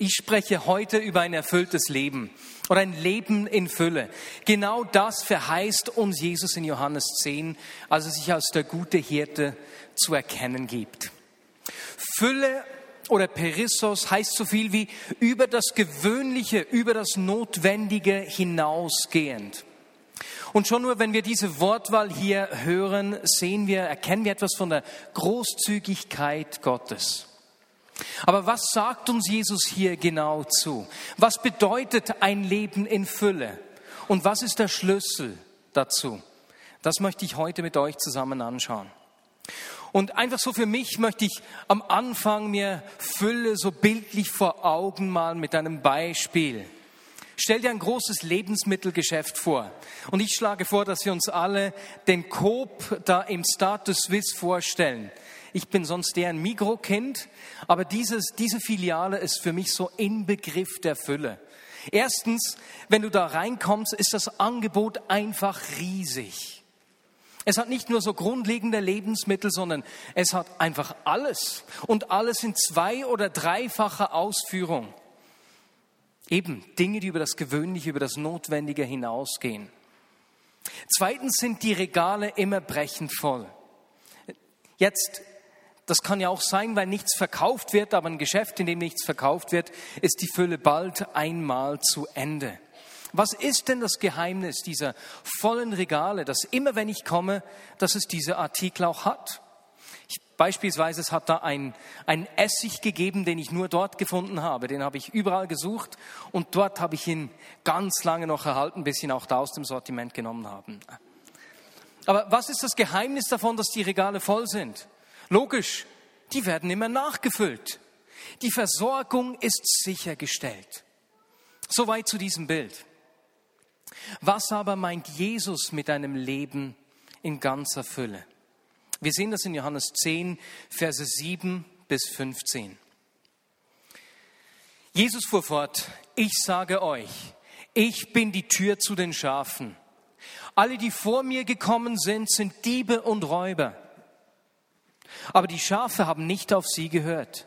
Ich spreche heute über ein erfülltes Leben oder ein Leben in Fülle. Genau das verheißt uns Jesus in Johannes 10, als er sich als der gute Hirte zu erkennen gibt. Fülle oder Perissos heißt so viel wie über das Gewöhnliche, über das Notwendige hinausgehend. Und schon nur, wenn wir diese Wortwahl hier hören, sehen wir, erkennen wir etwas von der Großzügigkeit Gottes. Aber was sagt uns Jesus hier genau zu? Was bedeutet ein Leben in Fülle? Und was ist der Schlüssel dazu? Das möchte ich heute mit euch zusammen anschauen. Und einfach so für mich möchte ich am Anfang mir Fülle so bildlich vor Augen malen mit einem Beispiel. Stell dir ein großes Lebensmittelgeschäft vor. Und ich schlage vor, dass wir uns alle den Coop da im Status Swiss vorstellen. Ich bin sonst eher ein Mikrokind, aber dieses, diese Filiale ist für mich so Inbegriff der Fülle. Erstens, wenn du da reinkommst, ist das Angebot einfach riesig. Es hat nicht nur so grundlegende Lebensmittel, sondern es hat einfach alles. Und alles in zwei- oder dreifacher Ausführung. Eben Dinge, die über das Gewöhnliche, über das Notwendige hinausgehen. Zweitens sind die Regale immer brechend voll. Jetzt, das kann ja auch sein, weil nichts verkauft wird, aber ein Geschäft, in dem nichts verkauft wird, ist die Fülle bald einmal zu Ende. Was ist denn das Geheimnis dieser vollen Regale, dass immer wenn ich komme, dass es diese Artikel auch hat? Ich, beispielsweise, es hat da ein, ein Essig gegeben, den ich nur dort gefunden habe. Den habe ich überall gesucht und dort habe ich ihn ganz lange noch erhalten, bis ihn auch da aus dem Sortiment genommen haben. Aber was ist das Geheimnis davon, dass die Regale voll sind? Logisch, die werden immer nachgefüllt. Die Versorgung ist sichergestellt. Soweit zu diesem Bild. Was aber meint Jesus mit einem Leben in ganzer Fülle? Wir sehen das in Johannes 10, Verse 7 bis 15. Jesus fuhr fort, ich sage euch, ich bin die Tür zu den Schafen. Alle, die vor mir gekommen sind, sind Diebe und Räuber. Aber die Schafe haben nicht auf sie gehört.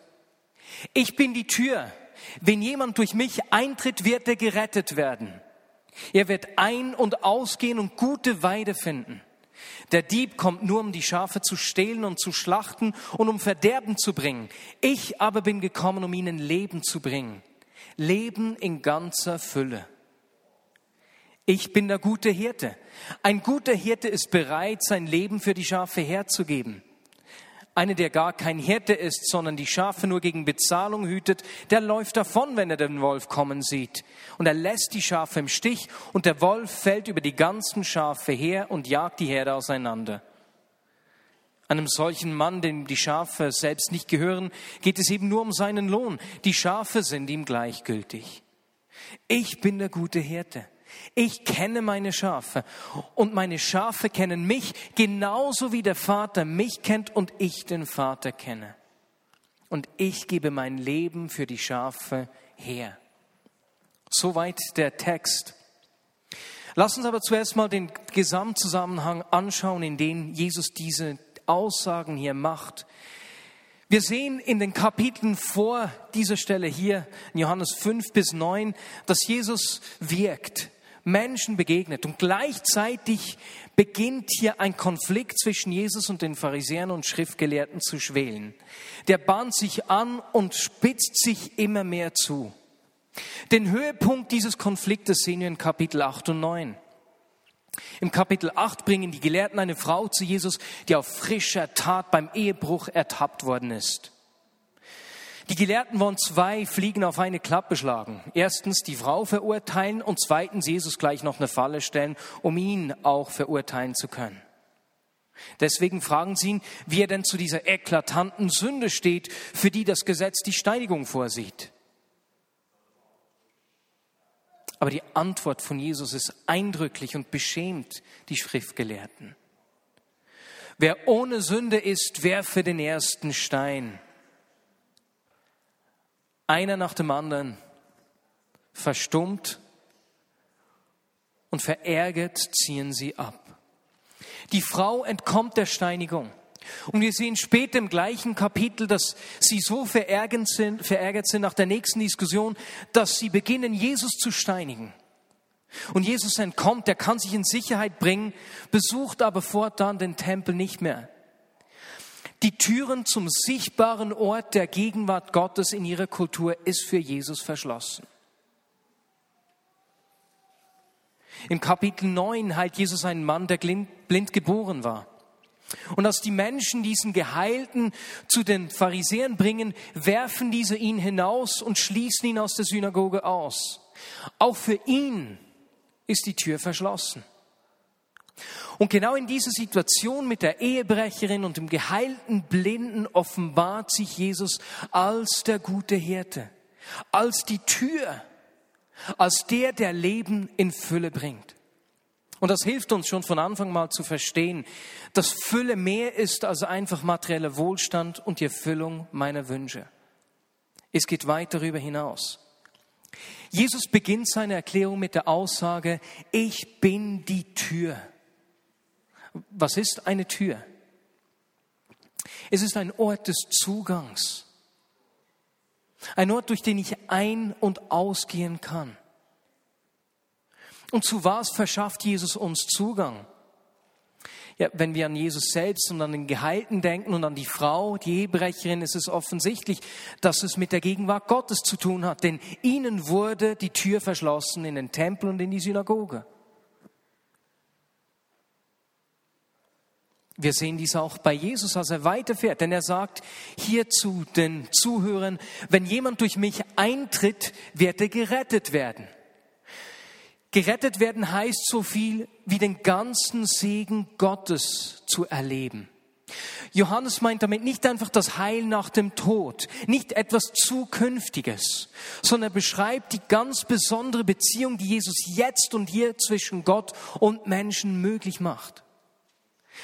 Ich bin die Tür. Wenn jemand durch mich eintritt, wird er gerettet werden. Er wird ein- und ausgehen und gute Weide finden. Der Dieb kommt nur, um die Schafe zu stehlen und zu schlachten und um Verderben zu bringen. Ich aber bin gekommen, um ihnen Leben zu bringen. Leben in ganzer Fülle. Ich bin der gute Hirte. Ein guter Hirte ist bereit, sein Leben für die Schafe herzugeben. Einer, der gar kein Hirte ist, sondern die Schafe nur gegen Bezahlung hütet, der läuft davon, wenn er den Wolf kommen sieht. Und er lässt die Schafe im Stich und der Wolf fällt über die ganzen Schafe her und jagt die Herde auseinander. Einem solchen Mann, dem die Schafe selbst nicht gehören, geht es eben nur um seinen Lohn. Die Schafe sind ihm gleichgültig. Ich bin der gute Hirte. Ich kenne meine Schafe und meine Schafe kennen mich genauso wie der Vater mich kennt und ich den Vater kenne. Und ich gebe mein Leben für die Schafe her. Soweit der Text. Lass uns aber zuerst mal den Gesamtzusammenhang anschauen, in dem Jesus diese Aussagen hier macht. Wir sehen in den Kapiteln vor dieser Stelle hier, in Johannes 5 bis 9, dass Jesus wirkt. Menschen begegnet. Und gleichzeitig beginnt hier ein Konflikt zwischen Jesus und den Pharisäern und Schriftgelehrten zu schwelen. Der bahnt sich an und spitzt sich immer mehr zu. Den Höhepunkt dieses Konfliktes sehen wir in Kapitel 8 und 9. Im Kapitel 8 bringen die Gelehrten eine Frau zu Jesus, die auf frischer Tat beim Ehebruch ertappt worden ist. Die Gelehrten wollen zwei Fliegen auf eine Klappe schlagen. Erstens die Frau verurteilen und zweitens Jesus gleich noch eine Falle stellen, um ihn auch verurteilen zu können. Deswegen fragen sie ihn, wie er denn zu dieser eklatanten Sünde steht, für die das Gesetz die Steinigung vorsieht. Aber die Antwort von Jesus ist eindrücklich und beschämt die Schriftgelehrten. Wer ohne Sünde ist, werfe den ersten Stein. Einer nach dem anderen verstummt und verärgert ziehen sie ab. Die Frau entkommt der Steinigung. Und wir sehen später im gleichen Kapitel, dass sie so verärgert sind, verärgert sind nach der nächsten Diskussion, dass sie beginnen, Jesus zu steinigen. Und Jesus entkommt, er kann sich in Sicherheit bringen, besucht aber fortan den Tempel nicht mehr. Die Türen zum sichtbaren Ort der Gegenwart Gottes in ihrer Kultur ist für Jesus verschlossen. Im Kapitel 9 heilt Jesus einen Mann, der blind geboren war. Und als die Menschen diesen Geheilten zu den Pharisäern bringen, werfen diese ihn hinaus und schließen ihn aus der Synagoge aus. Auch für ihn ist die Tür verschlossen. Und genau in dieser Situation mit der Ehebrecherin und dem geheilten Blinden offenbart sich Jesus als der gute Hirte, als die Tür, als der, der Leben in Fülle bringt. Und das hilft uns schon von Anfang mal zu verstehen, dass Fülle mehr ist als einfach materieller Wohlstand und die Erfüllung meiner Wünsche. Es geht weit darüber hinaus. Jesus beginnt seine Erklärung mit der Aussage, ich bin die Tür. Was ist eine Tür? Es ist ein Ort des Zugangs. Ein Ort, durch den ich ein- und ausgehen kann. Und zu was verschafft Jesus uns Zugang? Ja, wenn wir an Jesus selbst und an den Geheilten denken und an die Frau, die Ehebrecherin, ist es offensichtlich, dass es mit der Gegenwart Gottes zu tun hat. Denn ihnen wurde die Tür verschlossen in den Tempel und in die Synagoge. Wir sehen dies auch bei Jesus, als er weiterfährt, denn er sagt hier zu den Zuhörern, wenn jemand durch mich eintritt, wird er gerettet werden. Gerettet werden heißt so viel wie den ganzen Segen Gottes zu erleben. Johannes meint damit nicht einfach das Heil nach dem Tod, nicht etwas Zukünftiges, sondern er beschreibt die ganz besondere Beziehung, die Jesus jetzt und hier zwischen Gott und Menschen möglich macht.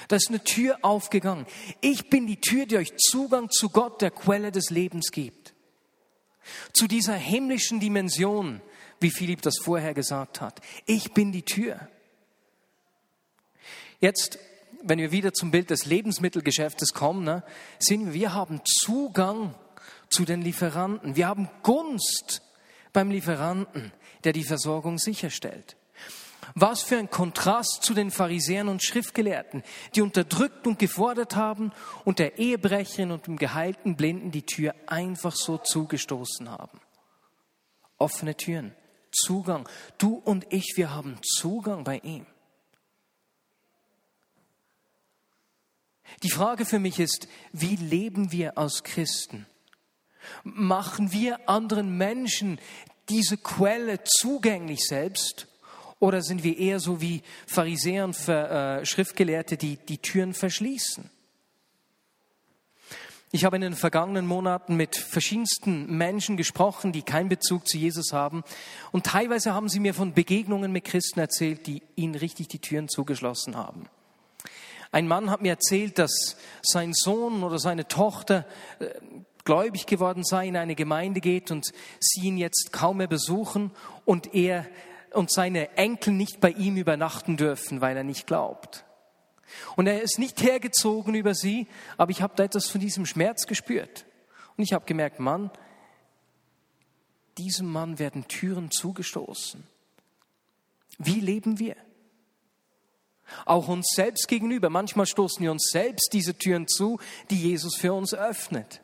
Da ist eine Tür aufgegangen. Ich bin die Tür, die euch Zugang zu Gott, der Quelle des Lebens gibt. Zu dieser himmlischen Dimension, wie Philipp das vorher gesagt hat. Ich bin die Tür. Jetzt, wenn wir wieder zum Bild des Lebensmittelgeschäftes kommen, ne, sehen wir, wir haben Zugang zu den Lieferanten. Wir haben Gunst beim Lieferanten, der die Versorgung sicherstellt. Was für ein Kontrast zu den Pharisäern und Schriftgelehrten, die unterdrückt und gefordert haben und der Ehebrecherin und dem geheilten Blinden die Tür einfach so zugestoßen haben. Offene Türen. Zugang. Du und ich, wir haben Zugang bei ihm. Die Frage für mich ist, wie leben wir als Christen? Machen wir anderen Menschen diese Quelle zugänglich selbst? Oder sind wir eher so wie Pharisäer und äh, Schriftgelehrte, die die Türen verschließen? Ich habe in den vergangenen Monaten mit verschiedensten Menschen gesprochen, die keinen Bezug zu Jesus haben. Und teilweise haben sie mir von Begegnungen mit Christen erzählt, die ihnen richtig die Türen zugeschlossen haben. Ein Mann hat mir erzählt, dass sein Sohn oder seine Tochter äh, gläubig geworden sei, in eine Gemeinde geht und sie ihn jetzt kaum mehr besuchen und er und seine Enkel nicht bei ihm übernachten dürfen, weil er nicht glaubt. Und er ist nicht hergezogen über sie, aber ich habe da etwas von diesem Schmerz gespürt. Und ich habe gemerkt, Mann, diesem Mann werden Türen zugestoßen. Wie leben wir? Auch uns selbst gegenüber. Manchmal stoßen wir uns selbst diese Türen zu, die Jesus für uns öffnet.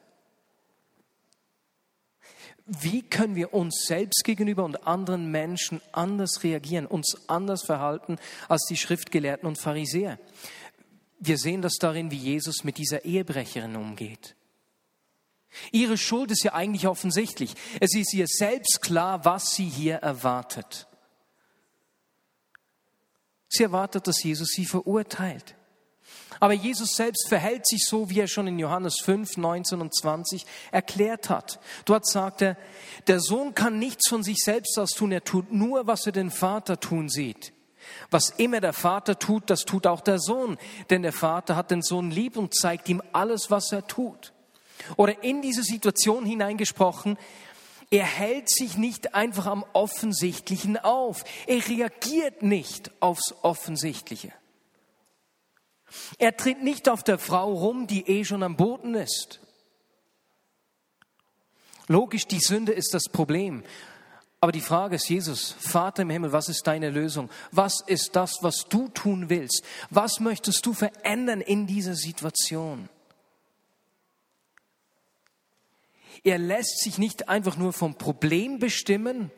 Wie können wir uns selbst gegenüber und anderen Menschen anders reagieren, uns anders verhalten als die Schriftgelehrten und Pharisäer? Wir sehen das darin, wie Jesus mit dieser Ehebrecherin umgeht. Ihre Schuld ist ja eigentlich offensichtlich. Es ist ihr selbst klar, was sie hier erwartet. Sie erwartet, dass Jesus sie verurteilt. Aber Jesus selbst verhält sich so, wie er schon in Johannes 5, 19 und 20 erklärt hat. Dort sagt er, der Sohn kann nichts von sich selbst aus tun, er tut nur, was er den Vater tun sieht. Was immer der Vater tut, das tut auch der Sohn, denn der Vater hat den Sohn lieb und zeigt ihm alles, was er tut. Oder in diese Situation hineingesprochen, er hält sich nicht einfach am Offensichtlichen auf. Er reagiert nicht aufs Offensichtliche. Er tritt nicht auf der Frau rum, die eh schon am Boden ist. Logisch, die Sünde ist das Problem. Aber die Frage ist, Jesus, Vater im Himmel, was ist deine Lösung? Was ist das, was du tun willst? Was möchtest du verändern in dieser Situation? Er lässt sich nicht einfach nur vom Problem bestimmen,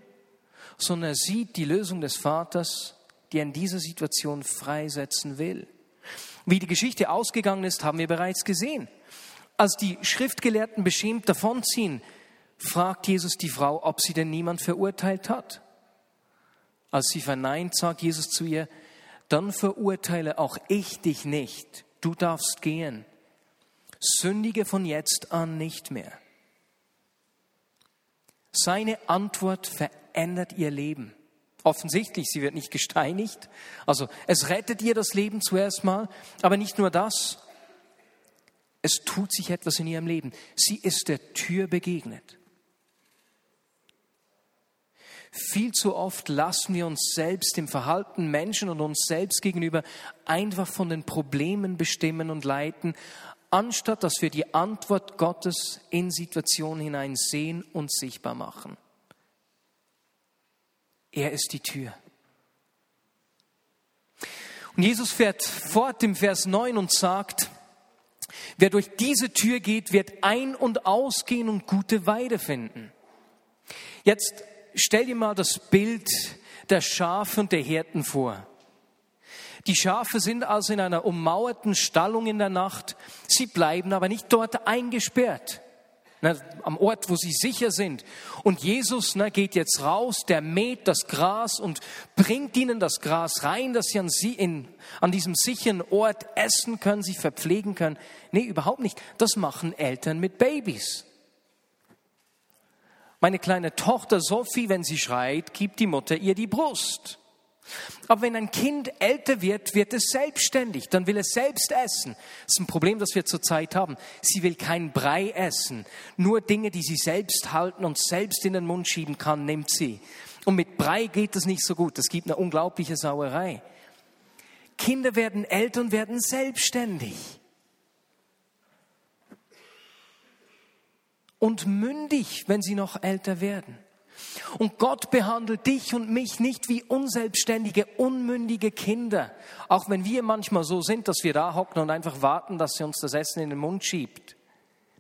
sondern er sieht die Lösung des Vaters, die er in dieser Situation freisetzen will. Wie die Geschichte ausgegangen ist, haben wir bereits gesehen. Als die Schriftgelehrten beschämt davonziehen, fragt Jesus die Frau, ob sie denn niemand verurteilt hat. Als sie verneint, sagt Jesus zu ihr, dann verurteile auch ich dich nicht. Du darfst gehen. Sündige von jetzt an nicht mehr. Seine Antwort verändert ihr Leben. Offensichtlich, sie wird nicht gesteinigt. Also es rettet ihr das Leben zuerst mal, aber nicht nur das. Es tut sich etwas in ihrem Leben. Sie ist der Tür begegnet. Viel zu oft lassen wir uns selbst im Verhalten Menschen und uns selbst gegenüber einfach von den Problemen bestimmen und leiten, anstatt dass wir die Antwort Gottes in Situationen hinein sehen und sichtbar machen. Er ist die Tür. Und Jesus fährt fort im Vers 9 und sagt, wer durch diese Tür geht, wird ein- und ausgehen und gute Weide finden. Jetzt stell dir mal das Bild der Schafe und der Hirten vor. Die Schafe sind also in einer ummauerten Stallung in der Nacht. Sie bleiben aber nicht dort eingesperrt, ne, am Ort, wo sie sicher sind. Und Jesus ne, geht jetzt raus, der mäht das Gras und bringt ihnen das Gras rein, dass sie an, sie in, an diesem sicheren Ort essen können, sich verpflegen können. Nee, überhaupt nicht. Das machen Eltern mit Babys. Meine kleine Tochter Sophie, wenn sie schreit, gibt die Mutter ihr die Brust. Aber wenn ein Kind älter wird, wird es selbstständig, dann will es selbst essen. Das ist ein Problem, das wir zurzeit haben. Sie will kein Brei essen. Nur Dinge, die sie selbst halten und selbst in den Mund schieben kann, nimmt sie. Und mit Brei geht es nicht so gut. Es gibt eine unglaubliche Sauerei. Kinder werden älter und werden selbstständig. und mündig, wenn sie noch älter werden. Und Gott behandelt dich und mich nicht wie unselbstständige, unmündige Kinder, auch wenn wir manchmal so sind, dass wir da hocken und einfach warten, dass er uns das Essen in den Mund schiebt.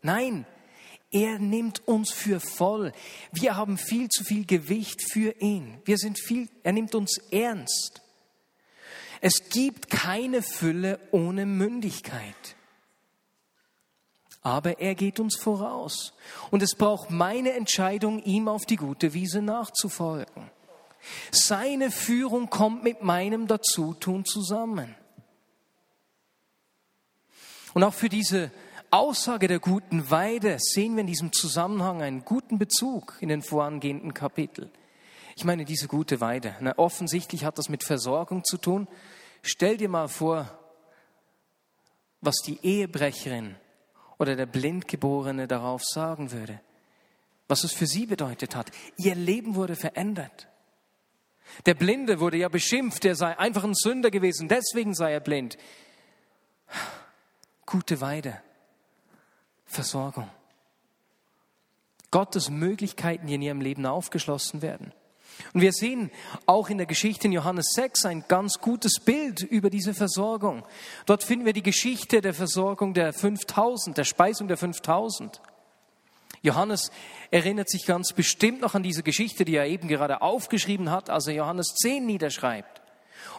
Nein, er nimmt uns für voll. Wir haben viel zu viel Gewicht für ihn. Wir sind viel, er nimmt uns ernst. Es gibt keine Fülle ohne Mündigkeit aber er geht uns voraus. Und es braucht meine Entscheidung, ihm auf die gute Wiese nachzufolgen. Seine Führung kommt mit meinem Dazutun zusammen. Und auch für diese Aussage der guten Weide sehen wir in diesem Zusammenhang einen guten Bezug in den vorangehenden Kapitel. Ich meine, diese gute Weide, na, offensichtlich hat das mit Versorgung zu tun. Stell dir mal vor, was die Ehebrecherin oder der Blindgeborene darauf sagen würde, was es für sie bedeutet hat. Ihr Leben wurde verändert. Der Blinde wurde ja beschimpft, er sei einfach ein Sünder gewesen, deswegen sei er blind. Gute Weide, Versorgung. Gottes Möglichkeiten, die in ihrem Leben aufgeschlossen werden. Und wir sehen auch in der Geschichte in Johannes 6 ein ganz gutes Bild über diese Versorgung. Dort finden wir die Geschichte der Versorgung der 5000, der Speisung der 5000. Johannes erinnert sich ganz bestimmt noch an diese Geschichte, die er eben gerade aufgeschrieben hat, als er Johannes 10 niederschreibt.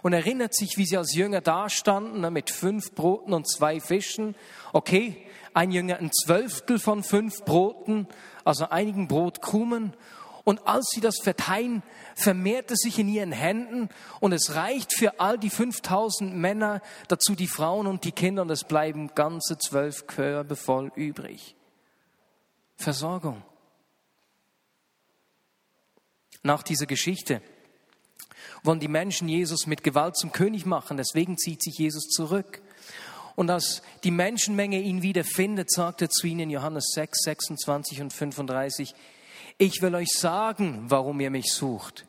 Und erinnert sich, wie sie als Jünger dastanden ne, mit fünf Broten und zwei Fischen. Okay, ein Jünger ein Zwölftel von fünf Broten, also einigen Brotkrumen und als sie das verteilen, vermehrt es sich in ihren Händen und es reicht für all die 5000 Männer, dazu die Frauen und die Kinder und es bleiben ganze zwölf Körbe voll übrig. Versorgung. Nach dieser Geschichte wollen die Menschen Jesus mit Gewalt zum König machen, deswegen zieht sich Jesus zurück. Und als die Menschenmenge ihn wieder findet, sagt er zu ihnen Johannes 6, 26 und 35, ich will euch sagen, warum ihr mich sucht.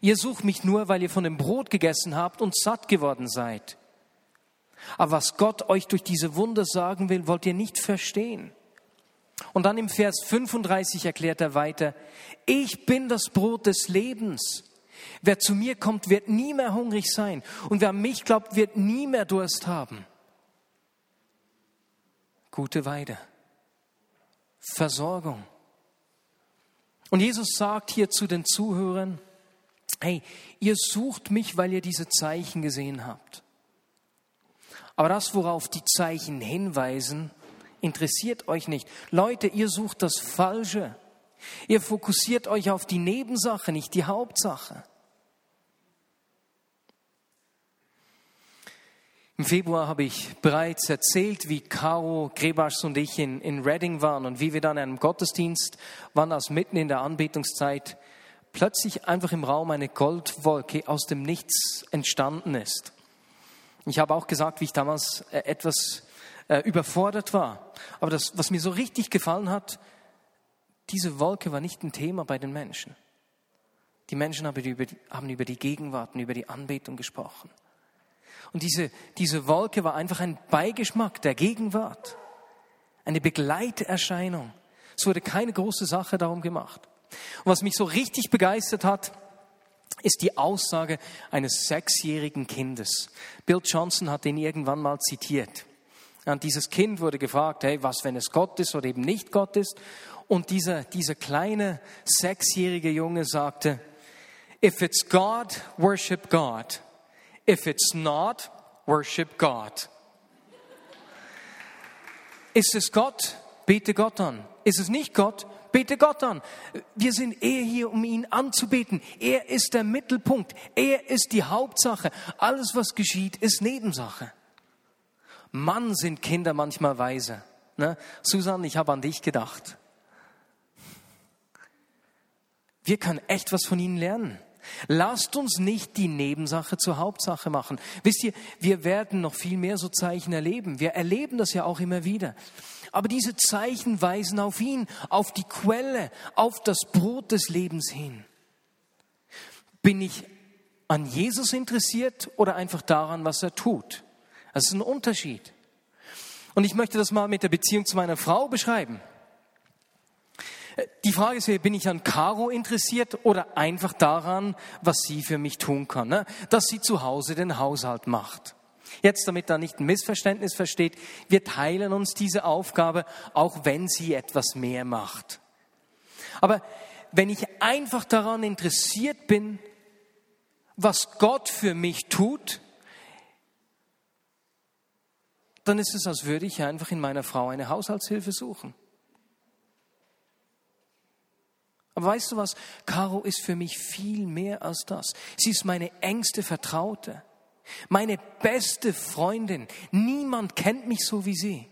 Ihr sucht mich nur, weil ihr von dem Brot gegessen habt und satt geworden seid. Aber was Gott euch durch diese Wunder sagen will, wollt ihr nicht verstehen. Und dann im Vers 35 erklärt er weiter, ich bin das Brot des Lebens. Wer zu mir kommt, wird nie mehr hungrig sein. Und wer an mich glaubt, wird nie mehr Durst haben. Gute Weide. Versorgung. Und Jesus sagt hier zu den Zuhörern, hey, ihr sucht mich, weil ihr diese Zeichen gesehen habt. Aber das, worauf die Zeichen hinweisen, interessiert euch nicht. Leute, ihr sucht das Falsche. Ihr fokussiert euch auf die Nebensache, nicht die Hauptsache. Im Februar habe ich bereits erzählt, wie Caro Grebasch und ich in, in Reading waren und wie wir dann in einem Gottesdienst waren, als mitten in der Anbetungszeit plötzlich einfach im Raum eine Goldwolke aus dem Nichts entstanden ist. Ich habe auch gesagt, wie ich damals äh, etwas äh, überfordert war. Aber das, was mir so richtig gefallen hat, diese Wolke war nicht ein Thema bei den Menschen. Die Menschen haben über, haben über die Gegenwart und über die Anbetung gesprochen. Und diese, diese Wolke war einfach ein Beigeschmack der Gegenwart, eine Begleiterscheinung. Es wurde keine große Sache darum gemacht. Und was mich so richtig begeistert hat, ist die Aussage eines sechsjährigen Kindes. Bill Johnson hat den irgendwann mal zitiert. Und dieses Kind wurde gefragt, hey, was, wenn es Gott ist oder eben nicht Gott ist? Und dieser, dieser kleine sechsjährige Junge sagte, if it's God, worship God. If it's not, worship God. Ist es Gott? Bete Gott an. Ist es nicht Gott? Bete Gott an. Wir sind eher hier, um ihn anzubeten. Er ist der Mittelpunkt. Er ist die Hauptsache. Alles, was geschieht, ist Nebensache. Mann, sind Kinder manchmal weise. Ne? Susan, ich habe an dich gedacht. Wir können echt was von ihnen lernen. Lasst uns nicht die Nebensache zur Hauptsache machen. Wisst ihr, wir werden noch viel mehr so Zeichen erleben. Wir erleben das ja auch immer wieder. Aber diese Zeichen weisen auf ihn, auf die Quelle, auf das Brot des Lebens hin. Bin ich an Jesus interessiert oder einfach daran, was er tut? Das ist ein Unterschied. Und ich möchte das mal mit der Beziehung zu meiner Frau beschreiben. Die Frage ist, bin ich an Caro interessiert oder einfach daran, was sie für mich tun kann, ne? dass sie zu Hause den Haushalt macht. Jetzt, damit da nicht ein Missverständnis versteht, wir teilen uns diese Aufgabe, auch wenn sie etwas mehr macht. Aber wenn ich einfach daran interessiert bin, was Gott für mich tut, dann ist es, als würde ich einfach in meiner Frau eine Haushaltshilfe suchen. Aber weißt du was? Caro ist für mich viel mehr als das. Sie ist meine engste Vertraute, meine beste Freundin. Niemand kennt mich so wie sie.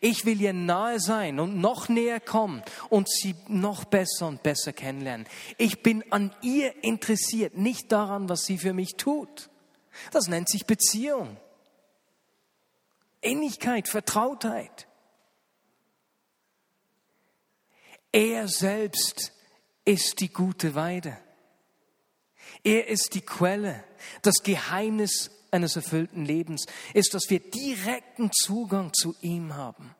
Ich will ihr nahe sein und noch näher kommen und sie noch besser und besser kennenlernen. Ich bin an ihr interessiert, nicht daran, was sie für mich tut. Das nennt sich Beziehung. Innigkeit, Vertrautheit. Er selbst ist die gute Weide. Er ist die Quelle. Das Geheimnis eines erfüllten Lebens ist, dass wir direkten Zugang zu ihm haben.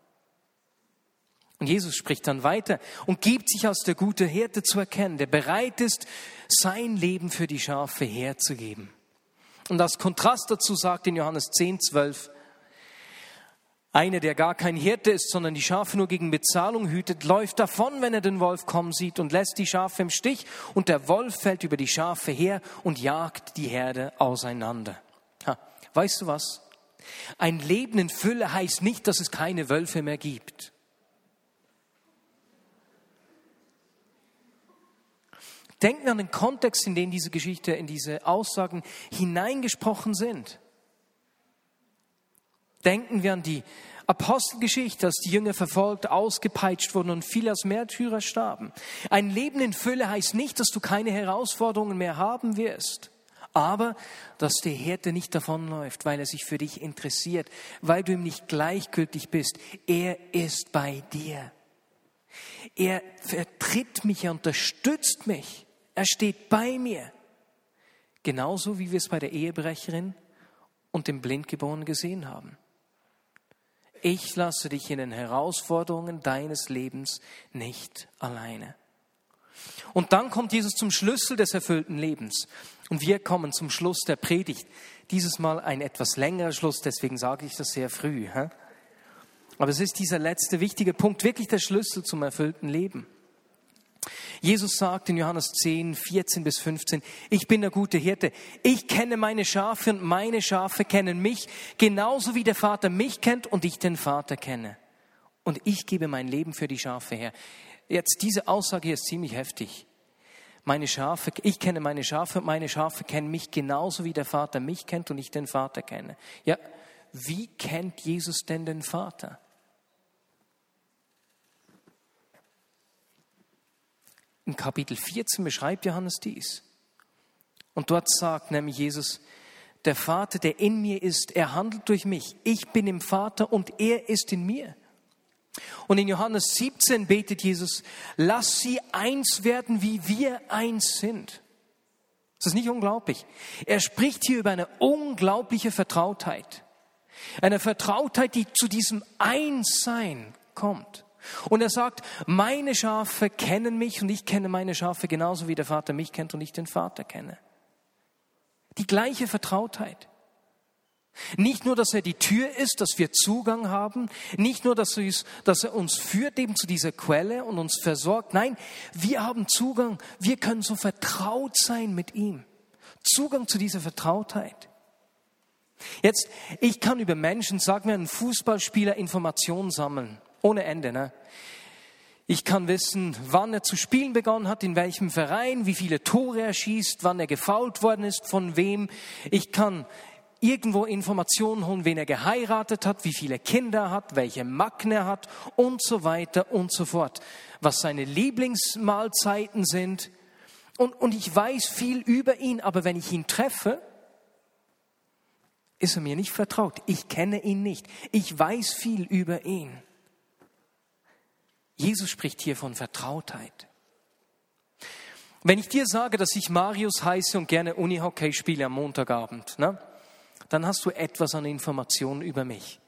Und Jesus spricht dann weiter und gibt sich als der gute Hirte zu erkennen, der bereit ist, sein Leben für die Schafe herzugeben. Und als Kontrast dazu sagt in Johannes 10, 12, einer, der gar kein Hirte ist, sondern die Schafe nur gegen Bezahlung hütet, läuft davon, wenn er den Wolf kommen sieht und lässt die Schafe im Stich und der Wolf fällt über die Schafe her und jagt die Herde auseinander. Ha, weißt du was? Ein Leben in Fülle heißt nicht, dass es keine Wölfe mehr gibt. Denken an den Kontext, in den diese Geschichte, in diese Aussagen hineingesprochen sind denken wir an die Apostelgeschichte, als die Jünger verfolgt, ausgepeitscht wurden und viele als Märtyrer starben. Ein Leben in Fülle heißt nicht, dass du keine Herausforderungen mehr haben wirst, aber dass der Hirte nicht davonläuft, weil er sich für dich interessiert, weil du ihm nicht gleichgültig bist. Er ist bei dir. Er vertritt mich, er unterstützt mich, er steht bei mir. Genauso wie wir es bei der Ehebrecherin und den Blindgeborenen gesehen haben. Ich lasse dich in den Herausforderungen deines Lebens nicht alleine. Und dann kommt Jesus zum Schlüssel des erfüllten Lebens. Und wir kommen zum Schluss der Predigt. Dieses Mal ein etwas längerer Schluss, deswegen sage ich das sehr früh. Aber es ist dieser letzte wichtige Punkt, wirklich der Schlüssel zum erfüllten Leben. Jesus sagt in Johannes 10, 14 bis 15, ich bin der gute Hirte. Ich kenne meine Schafe und meine Schafe kennen mich, genauso wie der Vater mich kennt und ich den Vater kenne. Und ich gebe mein Leben für die Schafe her. Jetzt, diese Aussage hier ist ziemlich heftig. Meine Schafe, ich kenne meine Schafe und meine Schafe kennen mich genauso wie der Vater mich kennt und ich den Vater kenne. Ja, wie kennt Jesus denn den Vater? In Kapitel 14 beschreibt Johannes dies. Und dort sagt nämlich Jesus, der Vater, der in mir ist, er handelt durch mich. Ich bin im Vater und er ist in mir. Und in Johannes 17 betet Jesus, lass sie eins werden, wie wir eins sind. Das ist nicht unglaublich. Er spricht hier über eine unglaubliche Vertrautheit. Eine Vertrautheit, die zu diesem Einssein kommt. Und er sagt, meine Schafe kennen mich und ich kenne meine Schafe genauso wie der Vater mich kennt und ich den Vater kenne. Die gleiche Vertrautheit. Nicht nur, dass er die Tür ist, dass wir Zugang haben, nicht nur, dass er, uns führt eben zu dieser Quelle und uns versorgt. Nein, wir haben Zugang, wir können so vertraut sein mit ihm. Zugang zu dieser Vertrautheit. Jetzt, ich kann über Menschen, sag mir, ein Fußballspieler Informationen sammeln. Ohne Ende, ne? Ich kann wissen, wann er zu spielen begonnen hat, in welchem Verein, wie viele Tore er schießt, wann er gefault worden ist, von wem. Ich kann irgendwo Informationen holen, wen er geheiratet hat, wie viele Kinder er hat, welche Macken er hat und so weiter und so fort. Was seine Lieblingsmahlzeiten sind. Und, und ich weiß viel über ihn, aber wenn ich ihn treffe, ist er mir nicht vertraut. Ich kenne ihn nicht. Ich weiß viel über ihn. Jesus spricht hier von Vertrautheit. Wenn ich dir sage, dass ich Marius heiße und gerne Unihockey spiele am Montagabend, ne? dann hast du etwas an Informationen über mich.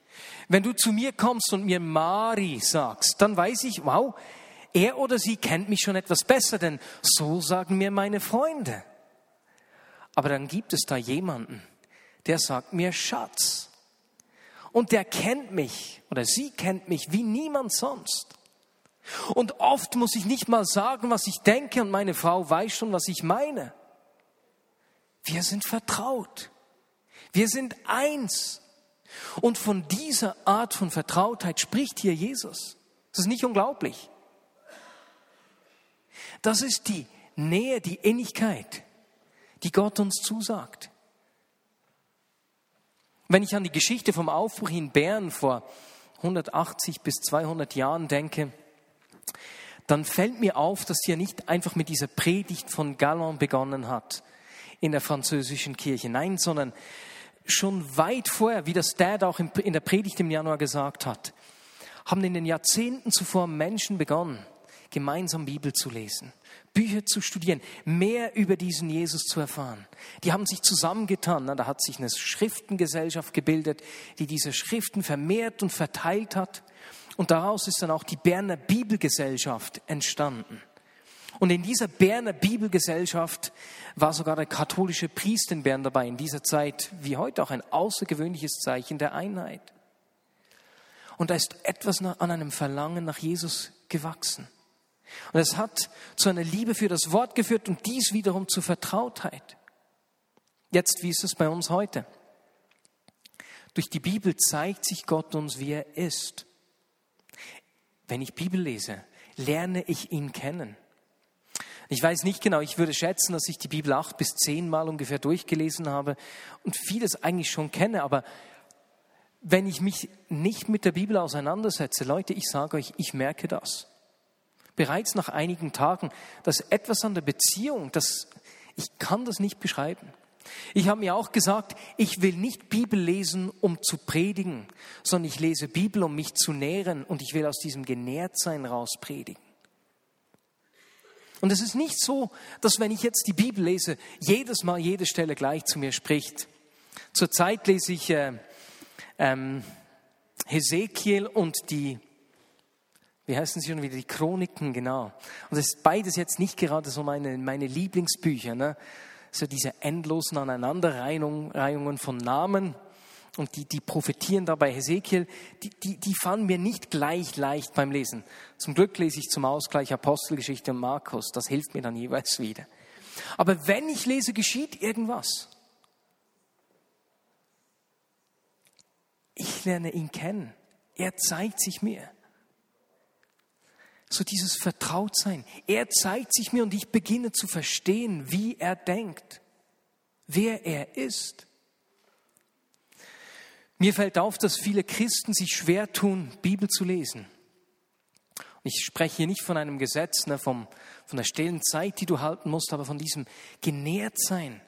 Wenn du zu mir kommst und mir Mari sagst, dann weiß ich, wow, er oder sie kennt mich schon etwas besser, denn so sagen mir meine Freunde. Aber dann gibt es da jemanden, der sagt mir Schatz. Und der kennt mich oder sie kennt mich wie niemand sonst. Und oft muss ich nicht mal sagen, was ich denke und meine Frau weiß schon, was ich meine. Wir sind vertraut. Wir sind eins. Und von dieser Art von Vertrautheit spricht hier Jesus. Das ist nicht unglaublich. Das ist die Nähe, die Innigkeit, die Gott uns zusagt. Wenn ich an die Geschichte vom Aufbruch in Bern vor 180 bis 200 Jahren denke, dann fällt mir auf, dass sie ja nicht einfach mit dieser Predigt von Gallon begonnen hat in der französischen Kirche. Nein, sondern schon weit vorher, wie das Dad auch in der Predigt im Januar gesagt hat, haben in den Jahrzehnten zuvor Menschen begonnen, gemeinsam Bibel zu lesen, Bücher zu studieren, mehr über diesen Jesus zu erfahren. Die haben sich zusammengetan. Da hat sich eine Schriftengesellschaft gebildet, die diese Schriften vermehrt und verteilt hat. Und daraus ist dann auch die Berner Bibelgesellschaft entstanden. Und in dieser Berner Bibelgesellschaft war sogar der katholische Priester in Bern dabei, in dieser Zeit wie heute auch ein außergewöhnliches Zeichen der Einheit. Und da ist etwas an einem Verlangen nach Jesus gewachsen. Und es hat zu einer Liebe für das Wort geführt und dies wiederum zu Vertrautheit. Jetzt, wie ist es bei uns heute? Durch die Bibel zeigt sich Gott uns, wie er ist. Wenn ich Bibel lese, lerne ich ihn kennen. Ich weiß nicht genau, ich würde schätzen, dass ich die Bibel acht bis zehn Mal ungefähr durchgelesen habe und vieles eigentlich schon kenne, aber wenn ich mich nicht mit der Bibel auseinandersetze, Leute, ich sage euch, ich merke das. Bereits nach einigen Tagen, dass etwas an der Beziehung, das, ich kann das nicht beschreiben. Ich habe mir auch gesagt, ich will nicht Bibel lesen, um zu predigen, sondern ich lese Bibel, um mich zu nähren und ich will aus diesem Genährtsein raus predigen. Und es ist nicht so, dass wenn ich jetzt die Bibel lese, jedes Mal jede Stelle gleich zu mir spricht. Zurzeit lese ich äh, ähm, Hesekiel und die, wie heißen sie schon wieder, die Chroniken, genau. Und das ist beides jetzt nicht gerade so meine, meine Lieblingsbücher, ne? So diese endlosen Aneinanderreihungen von Namen und die, die profitieren dabei. Hesekiel, die, die, die fallen mir nicht gleich leicht beim Lesen. Zum Glück lese ich zum Ausgleich Apostelgeschichte und Markus. Das hilft mir dann jeweils wieder. Aber wenn ich lese, geschieht irgendwas. Ich lerne ihn kennen. Er zeigt sich mir. So dieses Vertrautsein. Er zeigt sich mir und ich beginne zu verstehen, wie er denkt, wer er ist. Mir fällt auf, dass viele Christen sich schwer tun, Bibel zu lesen. Ich spreche hier nicht von einem Gesetz, ne, vom, von der stillen Zeit, die du halten musst, aber von diesem Genährtsein.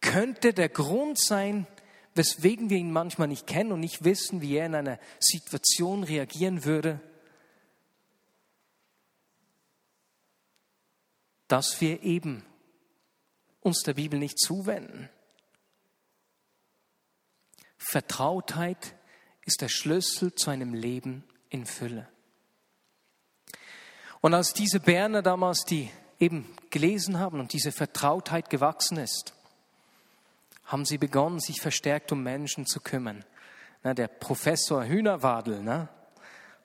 Könnte der Grund sein, weswegen wir ihn manchmal nicht kennen und nicht wissen, wie er in einer Situation reagieren würde, dass wir eben uns der Bibel nicht zuwenden. Vertrautheit ist der Schlüssel zu einem Leben in Fülle. Und als diese Berner damals, die eben gelesen haben und diese Vertrautheit gewachsen ist, haben sie begonnen, sich verstärkt um Menschen zu kümmern. Na, der Professor Hühnerwadel ne,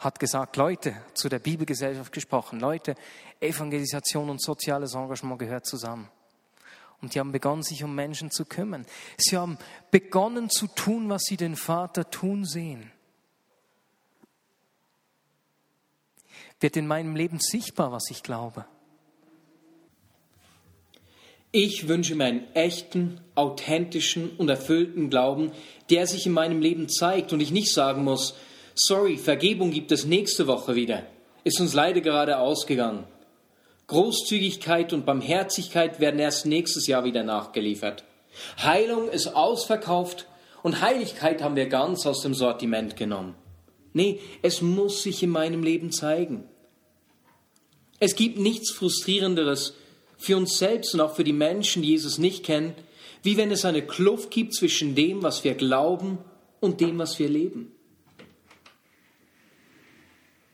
hat gesagt, Leute, zu der Bibelgesellschaft gesprochen, Leute, Evangelisation und soziales Engagement gehört zusammen. Und die haben begonnen, sich um Menschen zu kümmern. Sie haben begonnen zu tun, was sie den Vater tun sehen. Wird in meinem Leben sichtbar, was ich glaube. Ich wünsche mir einen echten, authentischen und erfüllten Glauben, der sich in meinem Leben zeigt und ich nicht sagen muss, sorry, Vergebung gibt es nächste Woche wieder, ist uns leider gerade ausgegangen. Großzügigkeit und Barmherzigkeit werden erst nächstes Jahr wieder nachgeliefert. Heilung ist ausverkauft und Heiligkeit haben wir ganz aus dem Sortiment genommen. Nee, es muss sich in meinem Leben zeigen. Es gibt nichts Frustrierenderes für uns selbst und auch für die Menschen, die Jesus nicht kennen, wie wenn es eine Kluft gibt zwischen dem, was wir glauben und dem, was wir leben.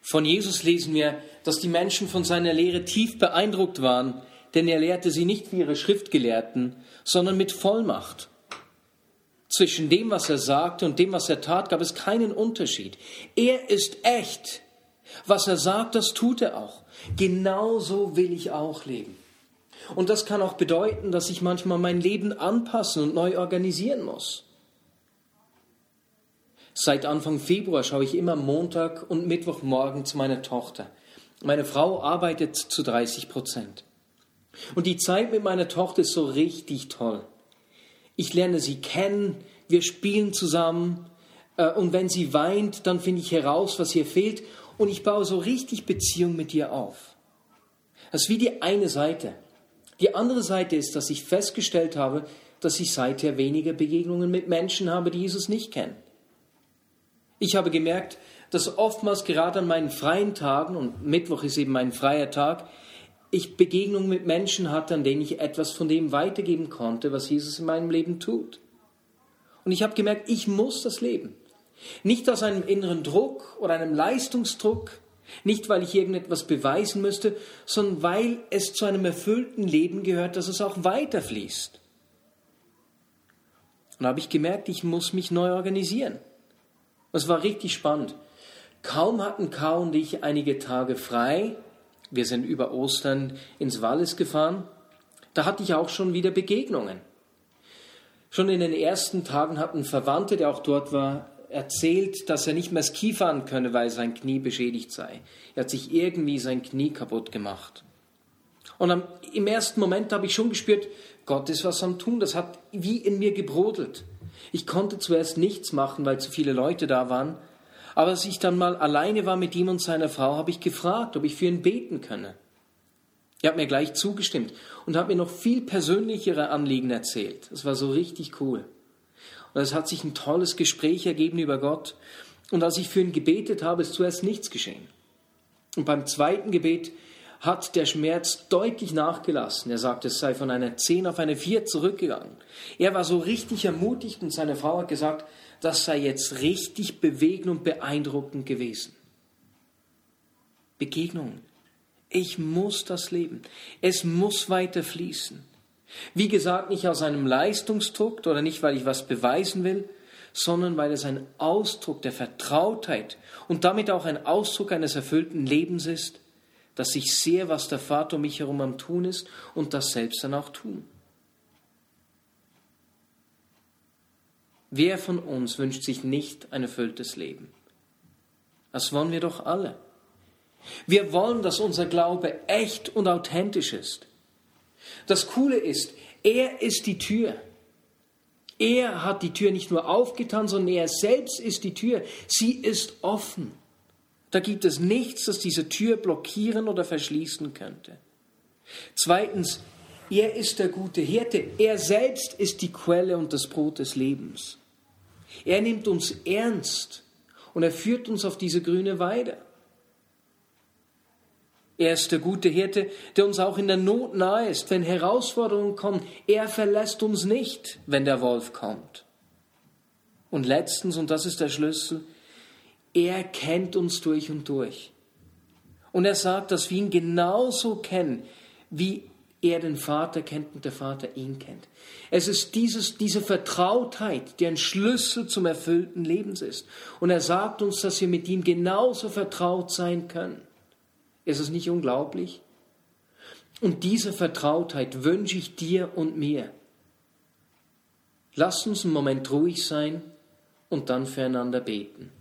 Von Jesus lesen wir, dass die Menschen von seiner Lehre tief beeindruckt waren, denn er lehrte sie nicht wie ihre Schriftgelehrten, sondern mit Vollmacht. Zwischen dem, was er sagte und dem, was er tat, gab es keinen Unterschied. Er ist echt. Was er sagt, das tut er auch. Genauso will ich auch leben. Und das kann auch bedeuten, dass ich manchmal mein Leben anpassen und neu organisieren muss. Seit Anfang Februar schaue ich immer Montag und Mittwochmorgen zu meiner Tochter. Meine Frau arbeitet zu 30 Prozent. Und die Zeit mit meiner Tochter ist so richtig toll. Ich lerne sie kennen, wir spielen zusammen äh, und wenn sie weint, dann finde ich heraus, was ihr fehlt und ich baue so richtig Beziehung mit ihr auf. Das ist wie die eine Seite. Die andere Seite ist, dass ich festgestellt habe, dass ich seither weniger Begegnungen mit Menschen habe, die Jesus nicht kennen. Ich habe gemerkt, dass oftmals gerade an meinen freien Tagen, und Mittwoch ist eben mein freier Tag, ich Begegnungen mit Menschen hatte, an denen ich etwas von dem weitergeben konnte, was Jesus in meinem Leben tut. Und ich habe gemerkt, ich muss das leben. Nicht aus einem inneren Druck oder einem Leistungsdruck, nicht weil ich irgendetwas beweisen müsste, sondern weil es zu einem erfüllten Leben gehört, dass es auch weiterfließt. Und da habe ich gemerkt, ich muss mich neu organisieren. Es war richtig spannend. Kaum hatten Kau und ich einige Tage frei, wir sind über Ostern ins Wallis gefahren, da hatte ich auch schon wieder Begegnungen. Schon in den ersten Tagen hatten Verwandte, der auch dort war, erzählt, dass er nicht mehr Ski fahren könne, weil sein Knie beschädigt sei. Er hat sich irgendwie sein Knie kaputt gemacht. Und am, im ersten Moment habe ich schon gespürt, Gott ist was am Tun. Das hat wie in mir gebrodelt. Ich konnte zuerst nichts machen, weil zu viele Leute da waren. Aber als ich dann mal alleine war mit ihm und seiner Frau, habe ich gefragt, ob ich für ihn beten könne. Er hat mir gleich zugestimmt und hat mir noch viel persönlichere Anliegen erzählt. Das war so richtig cool. Und es hat sich ein tolles Gespräch ergeben über Gott. Und als ich für ihn gebetet habe, ist zuerst nichts geschehen. Und beim zweiten Gebet hat der Schmerz deutlich nachgelassen. Er sagt, es sei von einer 10 auf eine 4 zurückgegangen. Er war so richtig ermutigt und seine Frau hat gesagt, das sei jetzt richtig bewegend und beeindruckend gewesen. Begegnungen. Ich muss das leben. Es muss weiter fließen. Wie gesagt, nicht aus einem Leistungsdruck oder nicht, weil ich was beweisen will, sondern weil es ein Ausdruck der Vertrautheit und damit auch ein Ausdruck eines erfüllten Lebens ist, dass ich sehe, was der Vater um mich herum am tun ist und das selbst dann auch tun. Wer von uns wünscht sich nicht ein erfülltes Leben? Das wollen wir doch alle. Wir wollen, dass unser Glaube echt und authentisch ist. Das Coole ist, er ist die Tür. Er hat die Tür nicht nur aufgetan, sondern er selbst ist die Tür. Sie ist offen. Da gibt es nichts, das diese Tür blockieren oder verschließen könnte. Zweitens, er ist der gute Hirte. Er selbst ist die Quelle und das Brot des Lebens. Er nimmt uns ernst und er führt uns auf diese grüne Weide. Er ist der gute Hirte, der uns auch in der Not nahe ist, wenn Herausforderungen kommen. Er verlässt uns nicht, wenn der Wolf kommt. Und letztens, und das ist der Schlüssel, er kennt uns durch und durch. Und er sagt, dass wir ihn genauso kennen, wie er den Vater kennt und der Vater ihn kennt. Es ist dieses, diese Vertrautheit, die ein Schlüssel zum erfüllten Lebens ist. Und er sagt uns, dass wir mit ihm genauso vertraut sein können. Ist es nicht unglaublich? Und diese Vertrautheit wünsche ich dir und mir. Lass uns einen Moment ruhig sein und dann füreinander beten.